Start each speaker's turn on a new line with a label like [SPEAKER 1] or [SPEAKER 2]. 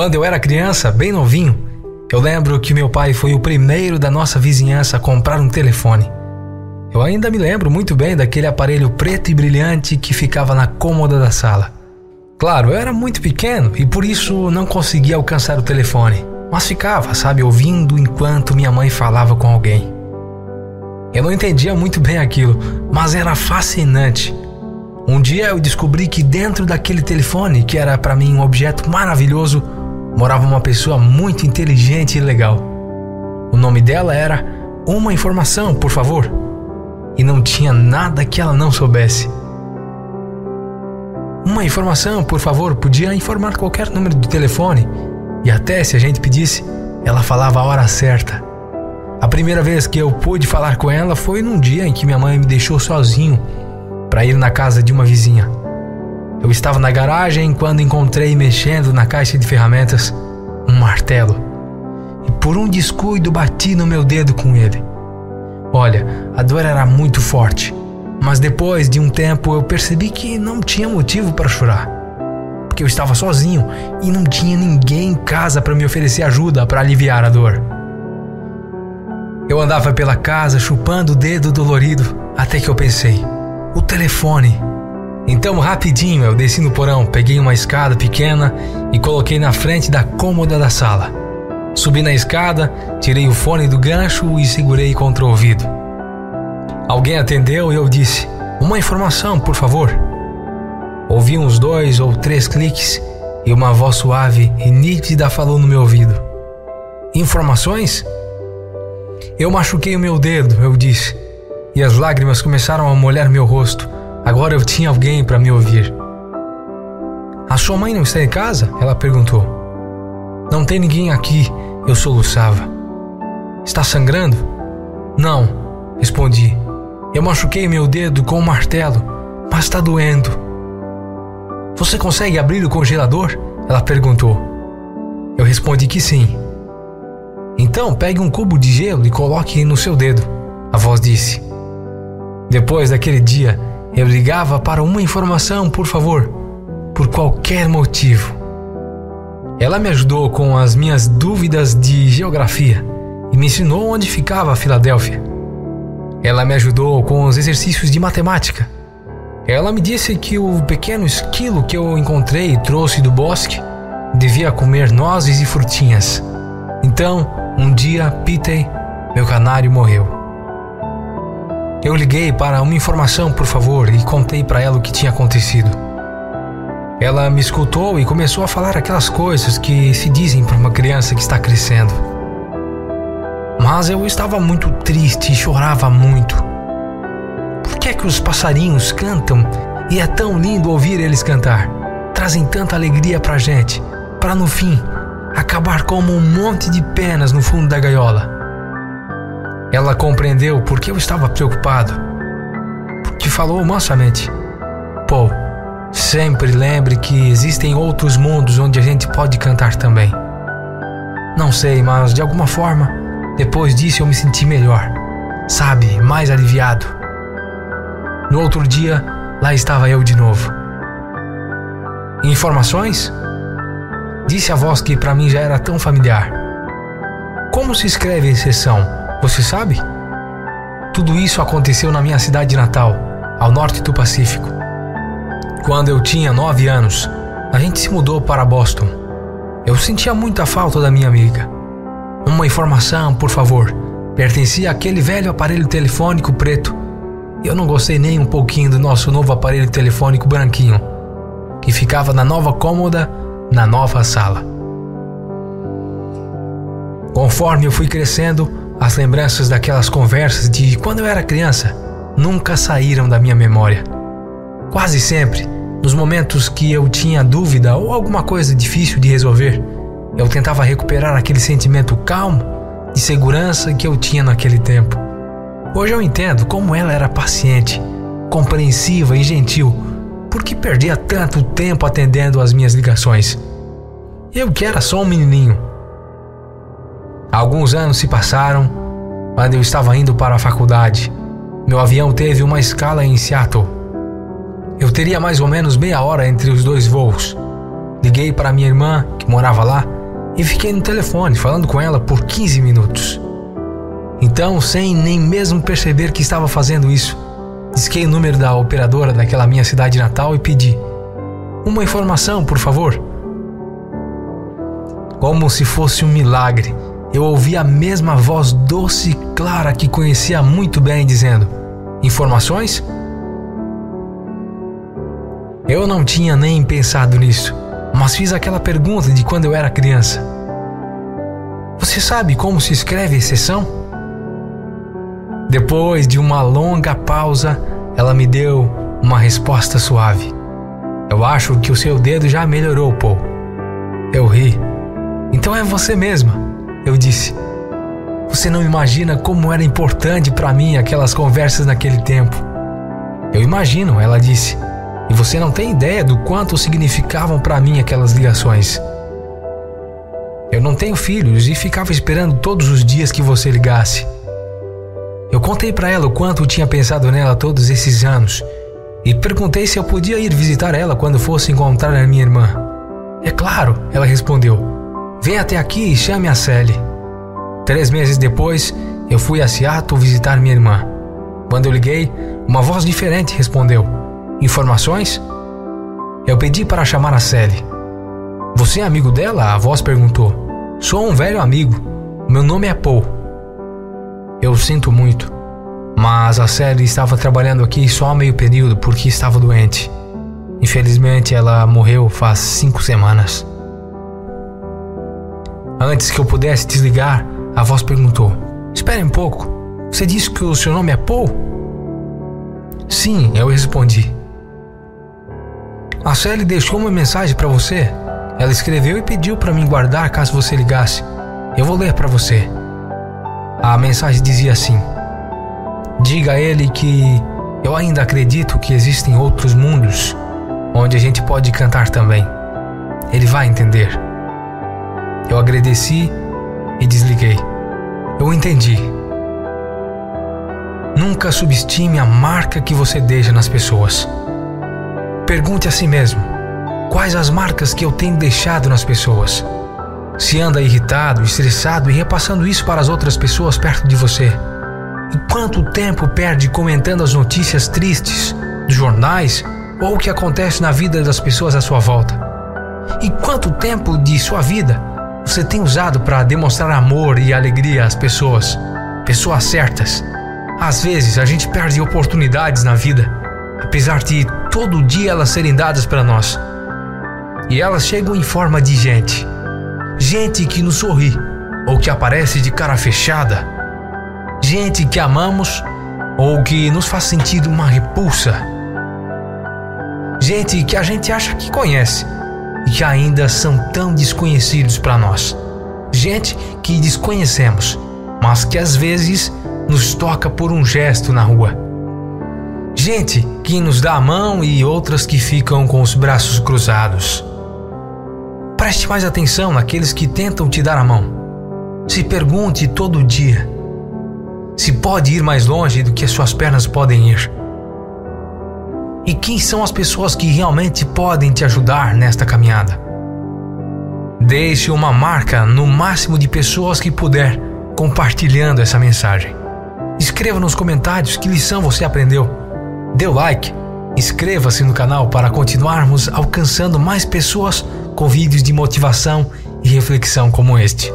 [SPEAKER 1] Quando eu era criança, bem novinho, eu lembro que meu pai foi o primeiro da nossa vizinhança a comprar um telefone. Eu ainda me lembro muito bem daquele aparelho preto e brilhante que ficava na cômoda da sala. Claro, eu era muito pequeno e por isso não conseguia alcançar o telefone, mas ficava, sabe, ouvindo enquanto minha mãe falava com alguém. Eu não entendia muito bem aquilo, mas era fascinante. Um dia eu descobri que dentro daquele telefone, que era para mim um objeto maravilhoso, morava uma pessoa muito inteligente e legal. O nome dela era Uma Informação, por favor. E não tinha nada que ela não soubesse. Uma informação, por favor, podia informar qualquer número de telefone. E até se a gente pedisse, ela falava a hora certa. A primeira vez que eu pude falar com ela foi num dia em que minha mãe me deixou sozinho para ir na casa de uma vizinha. Eu estava na garagem quando encontrei mexendo na caixa de ferramentas um martelo. E por um descuido bati no meu dedo com ele. Olha, a dor era muito forte, mas depois de um tempo eu percebi que não tinha motivo para chorar. Porque eu estava sozinho e não tinha ninguém em casa para me oferecer ajuda para aliviar a dor. Eu andava pela casa chupando o dedo dolorido até que eu pensei: o telefone então, rapidinho, eu desci no porão, peguei uma escada pequena e coloquei na frente da cômoda da sala. Subi na escada, tirei o fone do gancho e segurei contra o ouvido. Alguém atendeu e eu disse: Uma informação, por favor. Ouvi uns dois ou três cliques e uma voz suave e nítida falou no meu ouvido: Informações? Eu machuquei o meu dedo, eu disse, e as lágrimas começaram a molhar meu rosto. Agora eu tinha alguém para me ouvir. A sua mãe não está em casa? Ela perguntou. Não tem ninguém aqui, eu soluçava. Está sangrando? Não, respondi. Eu machuquei meu dedo com um martelo, mas está doendo. Você consegue abrir o congelador? Ela perguntou. Eu respondi que sim. Então pegue um cubo de gelo e coloque no seu dedo, a voz disse. Depois daquele dia, eu ligava para uma informação, por favor, por qualquer motivo. Ela me ajudou com as minhas dúvidas de geografia e me ensinou onde ficava a Filadélfia. Ela me ajudou com os exercícios de matemática. Ela me disse que o pequeno esquilo que eu encontrei e trouxe do bosque devia comer nozes e frutinhas. Então, um dia, Pitei, meu canário, morreu. Eu liguei para uma informação, por favor, e contei para ela o que tinha acontecido. Ela me escutou e começou a falar aquelas coisas que se dizem para uma criança que está crescendo. Mas eu estava muito triste e chorava muito. Por que é que os passarinhos cantam e é tão lindo ouvir eles cantar? Trazem tanta alegria para a gente, para no fim acabar como um monte de penas no fundo da gaiola. Ela compreendeu por que eu estava preocupado. Porque falou mansamente: Paul, sempre lembre que existem outros mundos onde a gente pode cantar também. Não sei, mas de alguma forma, depois disso eu me senti melhor, sabe, mais aliviado. No outro dia, lá estava eu de novo. Informações? Disse a voz que para mim já era tão familiar. Como se escreve sessão? Você sabe? Tudo isso aconteceu na minha cidade natal, ao norte do Pacífico. Quando eu tinha nove anos, a gente se mudou para Boston. Eu sentia muita falta da minha amiga. Uma informação, por favor. Pertencia àquele velho aparelho telefônico preto. Eu não gostei nem um pouquinho do nosso novo aparelho telefônico branquinho, que ficava na nova cômoda, na nova sala. Conforme eu fui crescendo, as lembranças daquelas conversas de quando eu era criança nunca saíram da minha memória. Quase sempre, nos momentos que eu tinha dúvida ou alguma coisa difícil de resolver, eu tentava recuperar aquele sentimento calmo de segurança que eu tinha naquele tempo. Hoje eu entendo como ela era paciente, compreensiva e gentil, porque perdia tanto tempo atendendo às minhas ligações. Eu que era só um menininho Alguns anos se passaram quando eu estava indo para a faculdade. Meu avião teve uma escala em Seattle. Eu teria mais ou menos meia hora entre os dois voos. Liguei para minha irmã, que morava lá, e fiquei no telefone falando com ela por 15 minutos. Então, sem nem mesmo perceber que estava fazendo isso, disquei o número da operadora daquela minha cidade natal e pedi: Uma informação, por favor. Como se fosse um milagre, eu ouvi a mesma voz doce e clara que conhecia muito bem dizendo: Informações? Eu não tinha nem pensado nisso, mas fiz aquela pergunta de quando eu era criança. Você sabe como se escreve exceção? Depois de uma longa pausa, ela me deu uma resposta suave. Eu acho que o seu dedo já melhorou, Paul. Eu ri. Então é você mesma, eu disse. Você não imagina como era importante para mim aquelas conversas naquele tempo. Eu imagino, ela disse. E você não tem ideia do quanto significavam para mim aquelas ligações. Eu não tenho filhos e ficava esperando todos os dias que você ligasse. Eu contei para ela o quanto tinha pensado nela todos esses anos e perguntei se eu podia ir visitar ela quando fosse encontrar a minha irmã. É claro, ela respondeu. Vem até aqui e chame a Sally. Três meses depois, eu fui a Seattle visitar minha irmã. Quando eu liguei, uma voz diferente respondeu: Informações? Eu pedi para chamar a Sally. Você é amigo dela? A voz perguntou. Sou um velho amigo. Meu nome é Paul. Eu sinto muito, mas a Sally estava trabalhando aqui só meio período porque estava doente. Infelizmente, ela morreu faz cinco semanas. Antes que eu pudesse desligar, a voz perguntou: Espere um pouco. Você disse que o seu nome é Paul? Sim, eu respondi. A Sally deixou uma mensagem para você. Ela escreveu e pediu para mim guardar caso você ligasse. Eu vou ler para você. A mensagem dizia assim: Diga a ele que eu ainda acredito que existem outros mundos onde a gente pode cantar também. Ele vai entender. Eu agradeci e desliguei. Eu entendi. Nunca subestime a marca que você deixa nas pessoas. Pergunte a si mesmo: quais as marcas que eu tenho deixado nas pessoas? Se anda irritado, estressado e repassando isso para as outras pessoas perto de você. E quanto tempo perde comentando as notícias tristes dos jornais ou o que acontece na vida das pessoas à sua volta? E quanto tempo de sua vida você tem usado para demonstrar amor e alegria às pessoas? Pessoas certas. Às vezes a gente perde oportunidades na vida, apesar de todo dia elas serem dadas para nós. E elas chegam em forma de gente. Gente que nos sorri ou que aparece de cara fechada. Gente que amamos ou que nos faz sentir uma repulsa. Gente que a gente acha que conhece que ainda são tão desconhecidos para nós. Gente que desconhecemos, mas que às vezes nos toca por um gesto na rua. Gente que nos dá a mão e outras que ficam com os braços cruzados. Preste mais atenção naqueles que tentam te dar a mão. Se pergunte todo dia se pode ir mais longe do que as suas pernas podem ir. E quem são as pessoas que realmente podem te ajudar nesta caminhada? Deixe uma marca no máximo de pessoas que puder compartilhando essa mensagem. Escreva nos comentários que lição você aprendeu. Dê like, inscreva-se no canal para continuarmos alcançando mais pessoas com vídeos de motivação e reflexão como este.